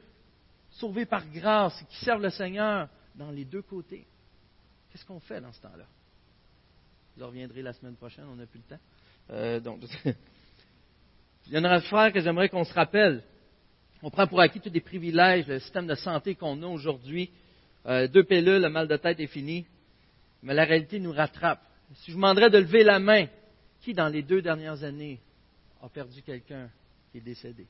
Speaker 1: sauvés par grâce, qui servent le Seigneur dans les deux côtés. Qu'est-ce qu'on fait dans ce temps-là? Vous reviendrez la semaine prochaine, on n'a plus le temps. Euh, donc, [laughs] il y a une affaire que j'aimerais qu'on se rappelle. On prend pour acquis tous les privilèges, le système de santé qu'on a aujourd'hui. Euh, deux pilules, le mal de tête est fini. Mais la réalité nous rattrape. Si je vous demanderais de lever la main, qui dans les deux dernières années a perdu quelqu'un qui est décédé?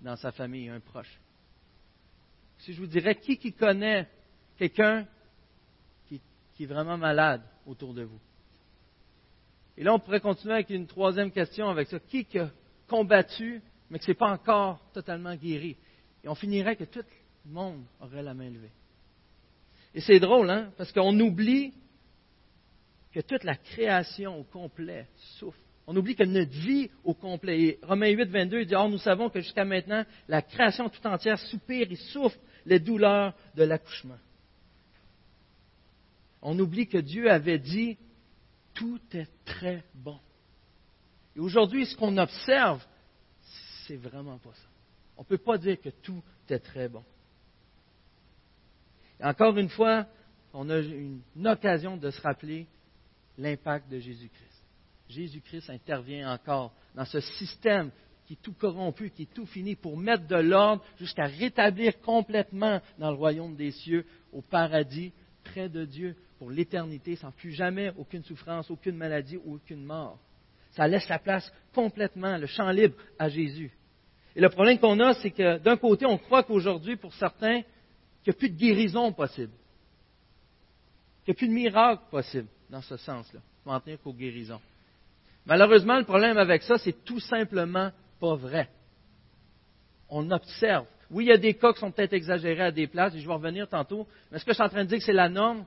Speaker 1: Dans sa famille, un proche. Si je vous dirais qui qui connaît quelqu'un qui, est vraiment malade autour de vous et là, on pourrait continuer avec une troisième question avec ça. Qui a combattu, mais que ce n'est pas encore totalement guéri? Et on finirait que tout le monde aurait la main levée. Et c'est drôle, hein? Parce qu'on oublie que toute la création au complet souffre. On oublie que notre vie au complet. Et Romains 8, 22, dit, Or, nous savons que jusqu'à maintenant, la création tout entière soupire et souffre les douleurs de l'accouchement. On oublie que Dieu avait dit, tout est très bon. Et aujourd'hui, ce qu'on observe, c'est vraiment pas ça. On ne peut pas dire que tout est très bon. Encore une fois, on a une, occasion de se rappeler l'impact de Jésus-Christ. Jésus-Christ intervient encore dans ce système qui est tout corrompu, qui est tout fini, pour mettre de l'ordre jusqu'à rétablir complètement dans le royaume des cieux, au paradis, près de Dieu, l'éternité, sans plus jamais aucune souffrance, aucune maladie aucune mort. Ça laisse la place complètement, le champ libre à Jésus. Et le problème qu'on a, c'est que d'un côté, on croit qu'aujourd'hui, pour certains, qu'il n'y a plus de guérison possible. Qu'il n'y a plus de miracle possible dans ce sens-là. Il faut en tenir qu'aux guérisons. Malheureusement, le problème avec ça, c'est tout simplement pas vrai. On observe. Oui, il y a des cas qui sont peut-être exagérés à des places, et je vais revenir tantôt, mais est-ce que je suis en train de dire c'est la norme?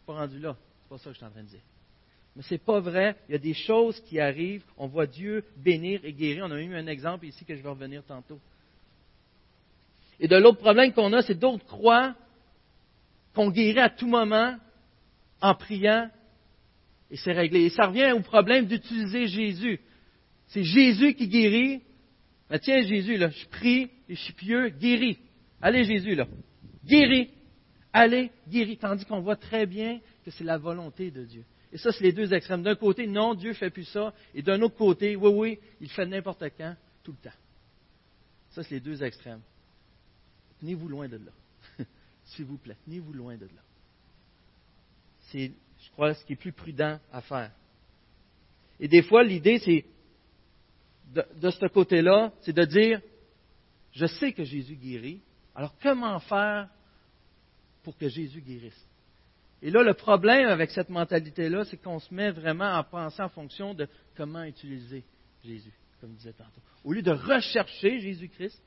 Speaker 1: Suis pas rendu là. C'est pas ça que je suis en train de dire. Mais ce n'est pas vrai. Il y a des choses qui arrivent. On voit Dieu bénir et guérir. On a eu un exemple ici que je vais revenir tantôt. Et de l'autre problème qu'on a, c'est d'autres croient qu'on guérit à tout moment en priant et c'est réglé. Et ça revient au problème d'utiliser Jésus. C'est Jésus qui guérit. Mais tiens, Jésus, là, je prie et je suis pieux, guéris. Allez, Jésus, là. Guéris. Allez, guéris. Tandis qu'on voit très bien que c'est la volonté de Dieu. Et ça, c'est les deux extrêmes. D'un côté, non, Dieu ne fait plus ça. Et d'un autre côté, oui, oui, il fait n'importe quand, tout le temps. Ça, c'est les deux extrêmes. Tenez-vous loin de là. [laughs] S'il vous plaît, tenez-vous loin de là. C'est, je crois, ce qui est plus prudent à faire. Et des fois, l'idée, c'est, de, de ce côté-là, c'est de dire, je sais que Jésus guérit, alors comment faire pour que Jésus guérisse? Et là, le problème avec cette mentalité-là, c'est qu'on se met vraiment à penser en fonction de comment utiliser Jésus, comme je disais tantôt. Au lieu de rechercher Jésus-Christ,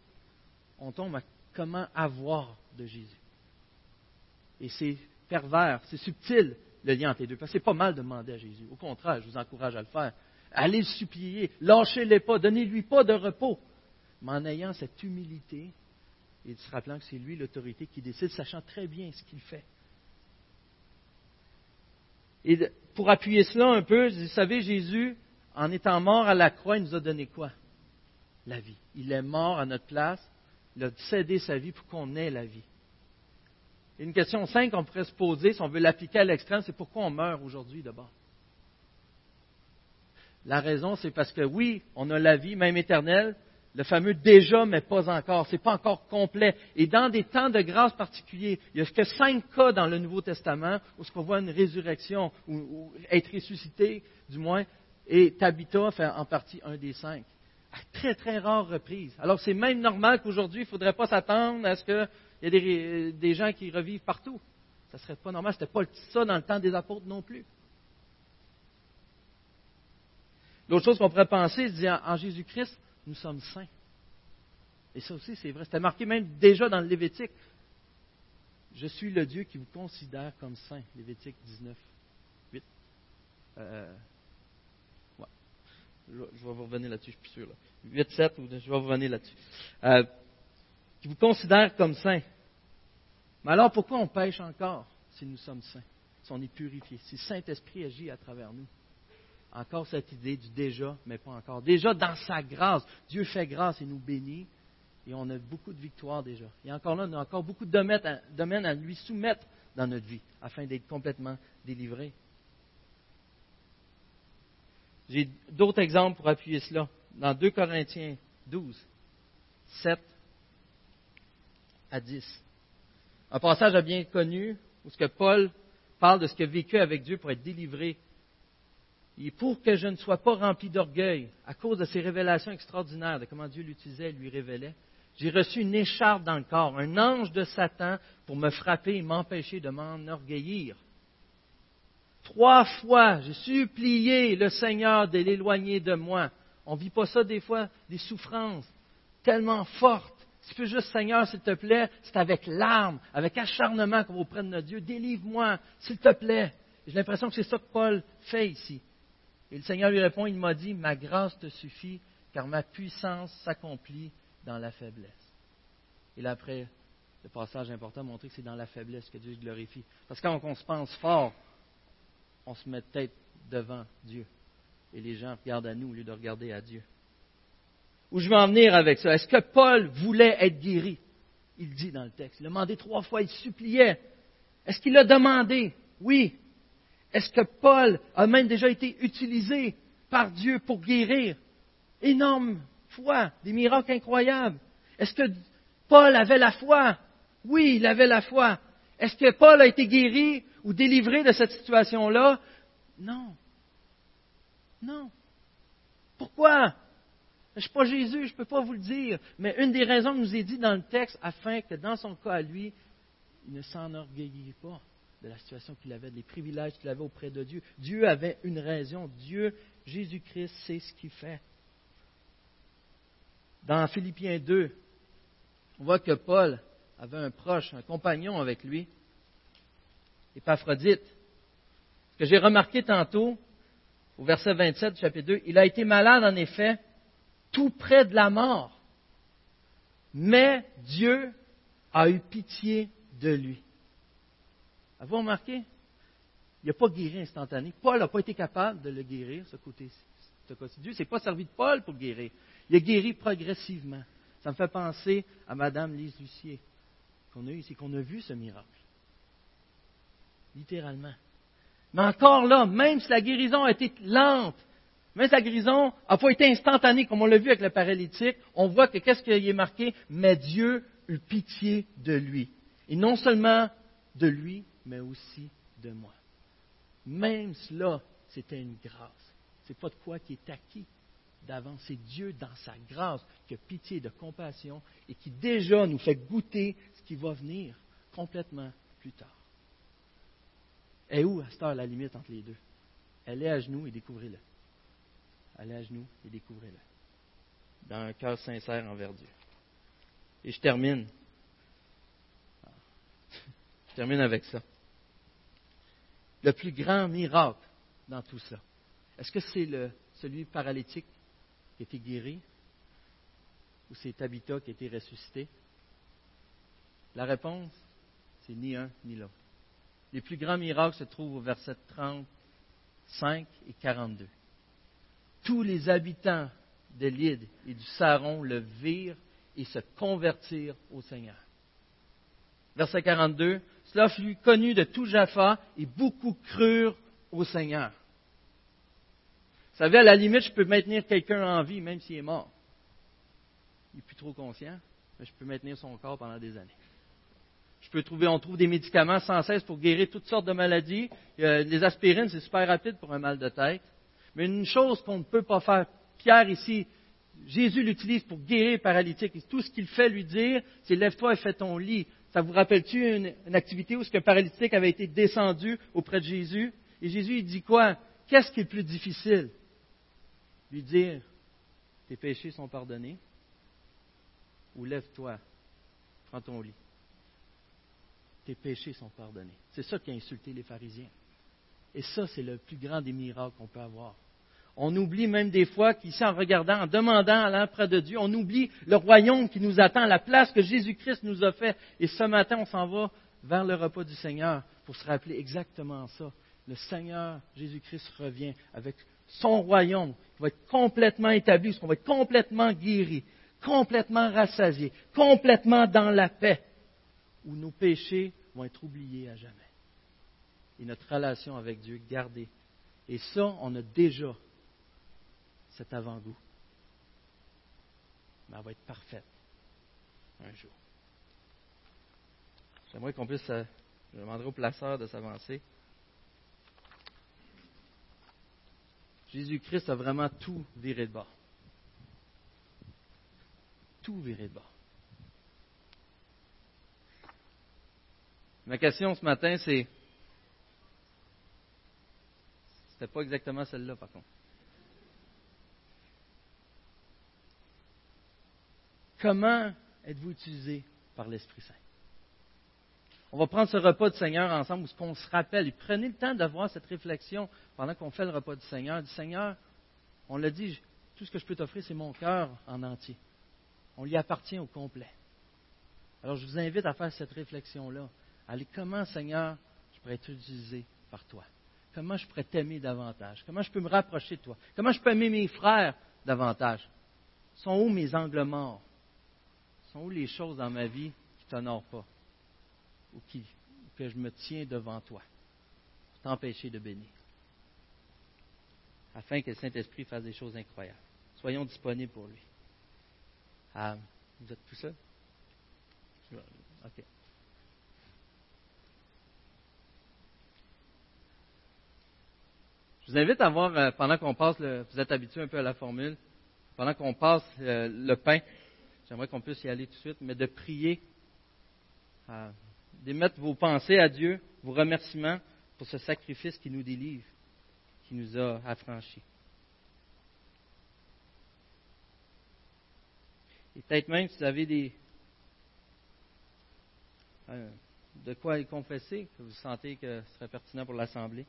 Speaker 1: on tombe à comment avoir de Jésus. Et c'est pervers, c'est subtil le lien entre les deux. Parce que c'est pas mal de demander à Jésus. Au contraire, je vous encourage à le faire. Allez le supplier, lâchez-les pas, donnez-lui pas de repos. Mais en ayant cette humilité et se rappelant que c'est lui l'autorité qui décide, sachant très bien ce qu'il fait. Et pour appuyer cela un peu, vous savez, Jésus, en étant mort à la croix, il nous a donné quoi? La vie. Il est mort à notre place. Il a cédé sa vie pour qu'on ait la vie. Une question simple qu'on pourrait se poser, si on veut l'appliquer à l'extrême, c'est pourquoi on meurt aujourd'hui d'abord? La raison, c'est parce que oui, on a la vie, même éternelle, le fameux déjà, mais pas encore. Ce n'est pas encore complet. Et dans des temps de grâce particuliers, il n'y a que cinq cas dans le Nouveau Testament où on voit une résurrection, ou, être ressuscité, du moins, et Tabitha fait en partie un des cinq. À très, très rares reprises. Alors, c'est même normal qu'aujourd'hui, il ne faudrait pas s'attendre à ce qu'il y ait des, des, gens qui revivent partout. Ça ne serait pas normal. Ce n'était pas ça dans le temps des apôtres non plus. L'autre chose qu'on pourrait penser, c'est en Jésus-Christ, nous sommes saints. Et ça aussi, c'est vrai. C'était marqué même déjà dans le Lévitique. Je suis le Dieu qui vous considère comme saint. Lévitique 19, 8. Euh, je, vais vous revenir là-dessus, je suis sûr. Là. 8, 7, je vais vous revenir là-dessus. Euh, qui vous considère comme saint. Mais alors, pourquoi on pêche encore? si nous sommes saints, si on est purifié, si le Saint-Esprit agit à travers nous? Encore cette idée du déjà, mais pas encore. Déjà dans sa grâce, Dieu fait grâce et nous bénit, et on a beaucoup de victoires déjà. Et encore là, on a encore beaucoup de domaines à lui soumettre dans notre vie, afin d'être complètement délivrés. J'ai d'autres exemples pour appuyer cela. Dans 2 Corinthiens 12, 7 à 10. Un passage bien connu où ce que Paul parle de ce qu'il a vécu avec Dieu pour être délivré. Et pour que je ne sois pas rempli d'orgueil à cause de ces révélations extraordinaires de comment Dieu l'utilisait et lui révélait, j'ai reçu une écharpe dans le corps, un ange de Satan pour me frapper et m'empêcher de m'enorgueillir. Trois fois, j'ai supplié le Seigneur de l'éloigner de moi. On ne vit pas ça des fois, des souffrances tellement fortes. Si tu peux juste, Seigneur, s'il te plaît, c'est avec larmes, avec acharnement qu'on va auprès de notre Dieu. Délivre-moi, s'il te plaît. J'ai l'impression que c'est ça que Paul fait ici. Et le Seigneur lui répond, il m'a dit, ma grâce te suffit, car ma puissance s'accomplit dans la faiblesse. Et là, après, le passage important a montré que c'est dans la faiblesse que Dieu se glorifie. Parce que quand on se pense fort, on se met tête devant Dieu. Et les gens regardent à nous au lieu de regarder à Dieu. Où je veux en venir avec ça? Est-ce que Paul voulait être guéri? Il dit dans le texte. Il a demandé trois fois, il suppliait. Est-ce qu'il a demandé? Oui. Est-ce que Paul a même déjà été utilisé par Dieu pour guérir? Énorme foi, des miracles incroyables. Est-ce que Paul avait la foi? Oui, il avait la foi. Est-ce que Paul a été guéri ou délivré de cette situation-là? Non. Non. Pourquoi? Je ne suis pas Jésus, je ne peux pas vous le dire. Mais une des raisons nous est dit dans le texte, afin que dans son cas à lui, il ne s'enorgueillit pas de la situation qu'il avait, des privilèges qu'il avait auprès de Dieu. Dieu avait une raison. Dieu, Jésus-Christ, sait ce qu'il fait. Dans Philippiens 2, on voit que Paul avait un proche, un compagnon avec lui, Épaphrodite. Ce que j'ai remarqué tantôt, au verset 27 du chapitre 2, il a été malade en effet, tout près de la mort. Mais Dieu a eu pitié de lui. Avez-vous remarqué? Il n'a pas guéri instantané. Paul n'a pas été capable de le guérir, ce côté-ci. Dieu ne s'est pas servi de Paul pour guérir. Il a guéri progressivement. Ça me fait penser à Madame Lise Lucier, qu'on a eu ici, qu'on a vu ce miracle. Littéralement. Mais encore là, même si la guérison a été lente, même si la guérison n'a pas été instantanée, comme on l'a vu avec le paralytique, on voit que qu'est-ce qui est marqué? Mais Dieu eut pitié de lui. Et non seulement de lui, mais aussi de moi. Même cela, c'était une grâce. Ce n'est pas de quoi qui est acquis d'avance. C'est Dieu, dans sa grâce, qui a pitié de compassion et qui déjà nous fait goûter ce qui va venir complètement plus tard. Et où, à cette heure, la limite entre les deux? Est à genoux et découvrez-le. Est à genoux et découvrez-le. Dans un cœur sincère envers Dieu. Et je termine. [laughs] Je termine avec ça. Le plus grand miracle dans tout ça, est-ce que c'est celui paralytique qui a été guéri? Ou c'est Tabitha qui a été ressuscité? La réponse, c'est ni un ni l'autre. Les plus grands miracles se trouvent au verset 35 et 42. Tous les habitants de l'île et du Saron le virent et se convertirent au Seigneur. Verset 42. Cela fut connu de tout Jaffa et beaucoup crurent au Seigneur. Vous savez, à la limite, je peux maintenir quelqu'un en vie, même s'il est mort. Il n'est plus trop conscient, mais je peux maintenir son corps pendant des années. Je peux trouver, on trouve des médicaments sans cesse pour guérir toutes sortes de maladies. les aspirines, c'est super rapide pour un mal de tête. Mais une chose qu'on ne peut pas faire, Pierre ici, Jésus l'utilise pour guérir les paralytiques. Et tout ce qu'il fait lui dire, c'est lève-toi et fais ton lit. Ça vous rappelle-tu une, activité où ce que paralytique avait été descendu auprès de Jésus? Et Jésus, il dit quoi? Qu'est-ce qui est le plus difficile? lui dire Tes péchés sont pardonnés, ou lève-toi, prends ton lit. Tes péchés sont pardonnés. C'est ça qui a insulté les pharisiens. Et ça, c'est le plus grand des miracles qu'on peut avoir. On oublie même des fois qu'ici, en regardant, en demandant à l'empereur de Dieu, on oublie le royaume qui nous attend, la place que Jésus-Christ nous a fait. Et ce matin, on s'en va vers le repas du Seigneur pour se rappeler exactement ça. Le Seigneur Jésus-Christ revient avec son royaume qui va être complètement établi, qu'on va être complètement guéri, complètement rassasié, complètement dans la paix, où nos péchés vont être oubliés à jamais. Et notre relation avec Dieu gardée. Et ça, on a déjà cet avant-goût. Mais elle va être parfaite un jour. J'aimerais qu'on puisse, euh, je demanderai au placeur de s'avancer. Jésus-Christ a vraiment tout viré de bord. Tout viré de bord. Ma question ce matin, c'est. C'était pas exactement celle-là, par contre. Comment êtes-vous utilisé par l'Esprit Saint? On va prendre ce repas du Seigneur ensemble ce qu'on se rappelle. prenez le temps d'avoir cette réflexion pendant qu'on fait le repas du Seigneur. Du Seigneur, on l'a dit, tout ce que je peux t'offrir, c'est mon cœur en entier. On lui appartient au complet. Alors je vous invite à faire cette réflexion-là. Allez, comment, Seigneur, je pourrais être utilisé par toi? Comment je pourrais t'aimer davantage? Comment je peux me rapprocher de toi? Comment je peux aimer mes frères davantage? Sont où mes angles morts? Sont où les choses dans ma vie qui ne t'honorent pas? ou, qui, que je me tiens devant toi pour t'empêcher de bénir, afin que le Saint-Esprit fasse des choses incroyables. Soyons disponibles pour lui. Ah, vous êtes tout seul? OK. Je vous invite à voir, euh, pendant qu'on passe, le, vous êtes habitué un peu à la formule, pendant qu'on passe euh, le pain, j'aimerais qu'on puisse y aller tout de suite, mais de prier. Euh, d'émettre vos pensées à Dieu, vos remerciements pour ce sacrifice qui nous délivre, qui nous a affranchis. Et peut-être même si vous avez des. Euh, de quoi y confesser, que vous sentez que ce serait pertinent pour l'Assemblée.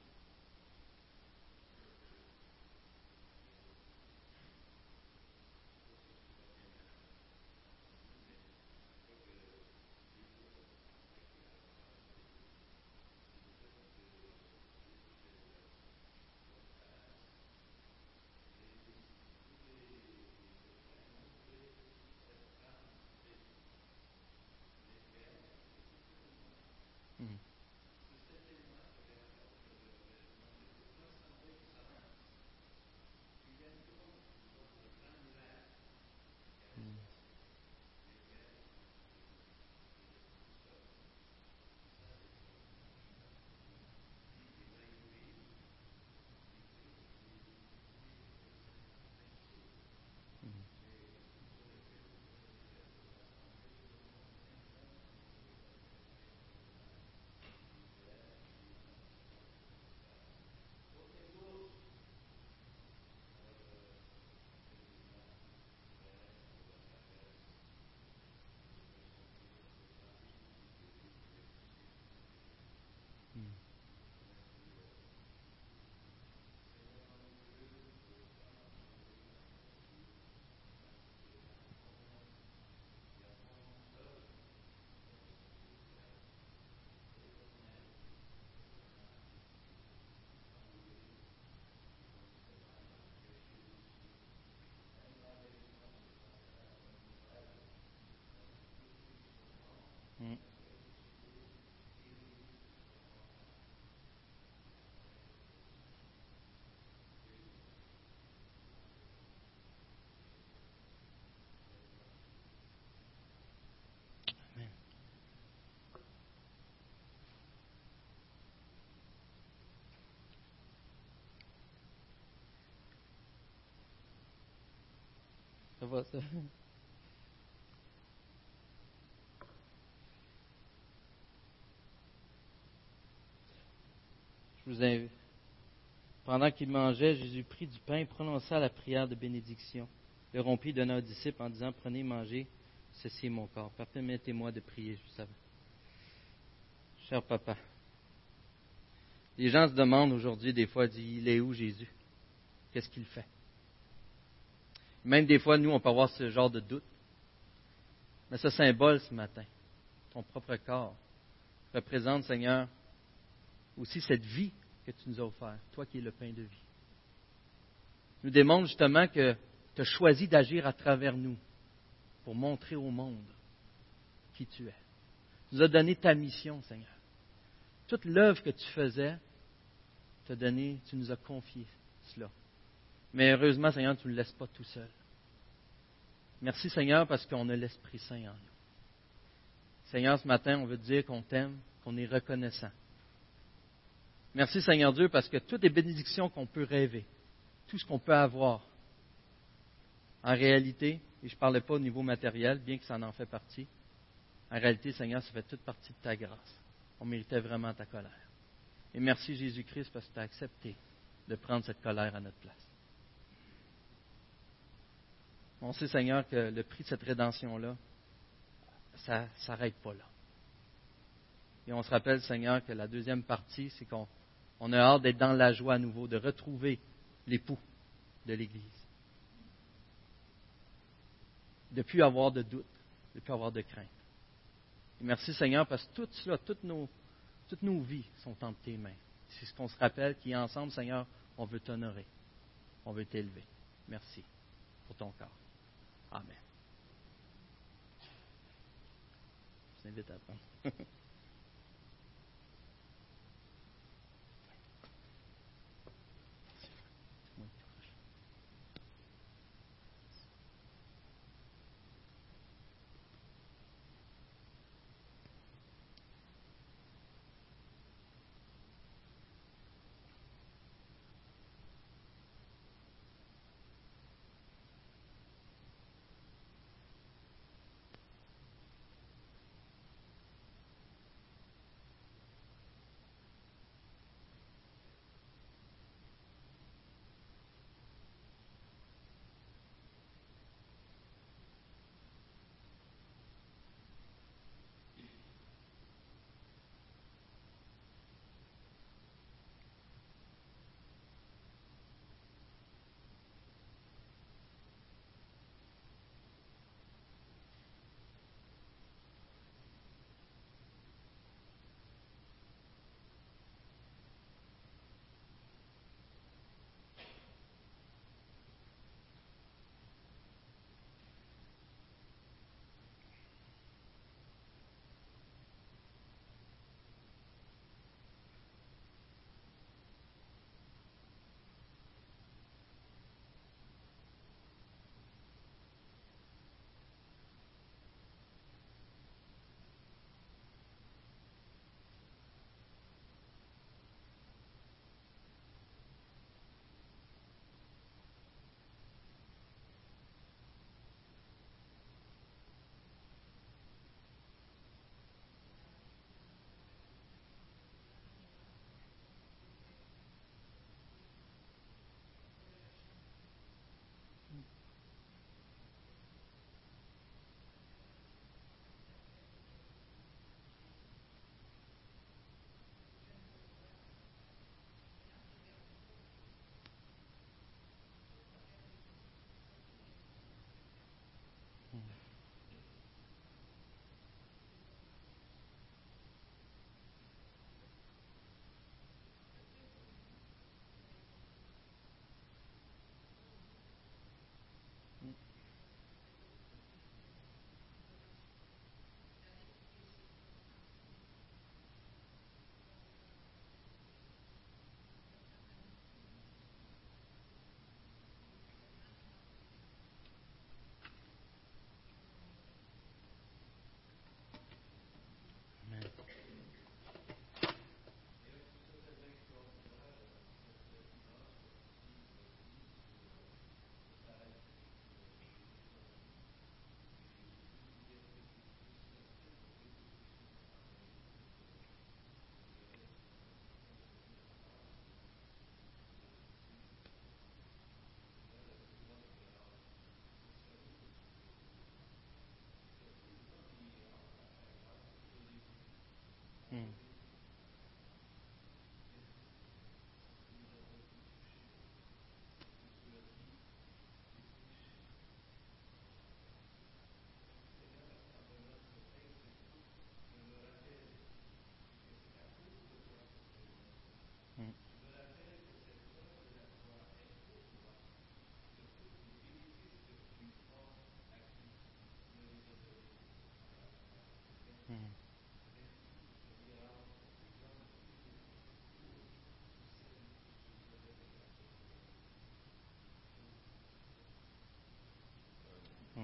Speaker 1: Je vous invite. Pendant qu'il mangeait, Jésus prit du pain, prononça la prière de bénédiction, le rompit, donna aux disciples en disant Prenez, mangez, ceci mon corps. Permettez-moi de prier juste avant. Cher papa, les gens se demandent aujourd'hui, des fois, il est où Jésus? Qu'est-ce qu'il fait? Même des fois, nous, on peut avoir ce genre de doute. Mais ce symbole ce matin, ton propre corps, représente, Seigneur, aussi cette vie que tu nous as offerte, toi qui es le pain de vie. Nous démontre justement que tu as choisi d'agir à travers nous pour montrer au monde qui tu es. Tu nous as donné ta mission, Seigneur. Toute l'œuvre que tu faisais, tu nous as confié cela. Mais heureusement, Seigneur, tu ne le laisses pas tout seul. Merci, Seigneur, parce qu'on a l'Esprit Saint en nous. Seigneur, ce matin, on veut te dire qu'on t'aime, qu'on est reconnaissant. Merci, Seigneur Dieu, parce que toutes les bénédictions qu'on peut rêver, tout ce qu'on peut avoir, en réalité, et je ne parlais pas au niveau matériel, bien que ça en fait partie, en réalité, Seigneur, ça fait toute partie de ta grâce. On méritait vraiment ta colère. Et merci Jésus-Christ parce que tu as accepté de prendre cette colère à notre place. On sait, Seigneur, que le prix de cette rédemption-là, ça ne s'arrête pas là. Et on se rappelle, Seigneur, que la deuxième partie, c'est qu'on a hâte d'être dans la joie à nouveau, de retrouver l'époux de l'Église. De ne plus avoir de doute, de ne plus avoir de crainte. Merci, Seigneur, parce que tout cela, toutes nos, toutes nos vies sont entre tes mains. C'est ce qu'on se rappelle, qui ensemble, Seigneur, on veut t'honorer. On veut t'élever. Merci pour ton corps. Amen. Je t'invite à prendre.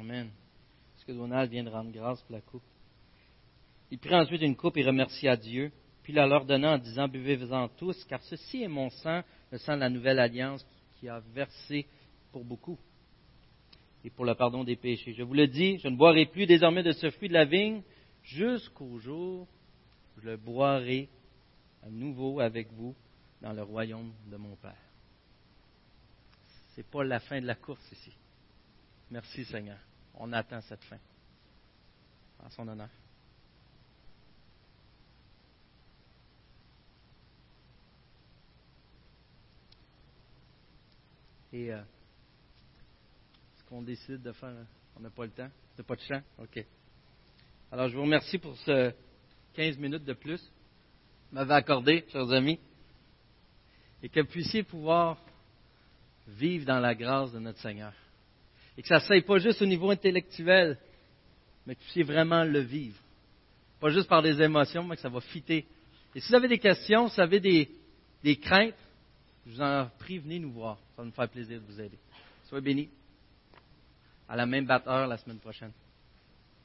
Speaker 1: Amen. Est-ce que Donald vient de rendre grâce pour la coupe? Il prit ensuite une coupe et remercia Dieu, puis la leur donna en disant, Buvez-en tous, car ceci est mon sang, le sang de la nouvelle alliance qui a versé pour beaucoup et pour le pardon des péchés. Je vous le dis, je ne boirai plus désormais de ce fruit de la vigne jusqu'au jour où je le boirai à nouveau avec vous dans le royaume de mon Père. Ce n'est pas la fin de la course ici. Merci Seigneur. On attend cette fin. En son honneur. Et euh, ce qu'on décide de faire, on n'a pas le temps, n'a pas de chant, ok. Alors je vous remercie pour ce 15 minutes de plus que m'avez accordé, chers amis, et que vous puissiez pouvoir vivre dans la grâce de notre Seigneur. Et que ça ne soit pas juste au niveau intellectuel, mais que vous puissiez vraiment le vivre. Pas juste par des émotions, mais que ça va fitter. Et si vous avez des questions, si vous avez des, des craintes, je vous en prie, venez nous voir. Ça va nous faire plaisir de vous aider. Soyez bénis. À la même batteur la semaine prochaine.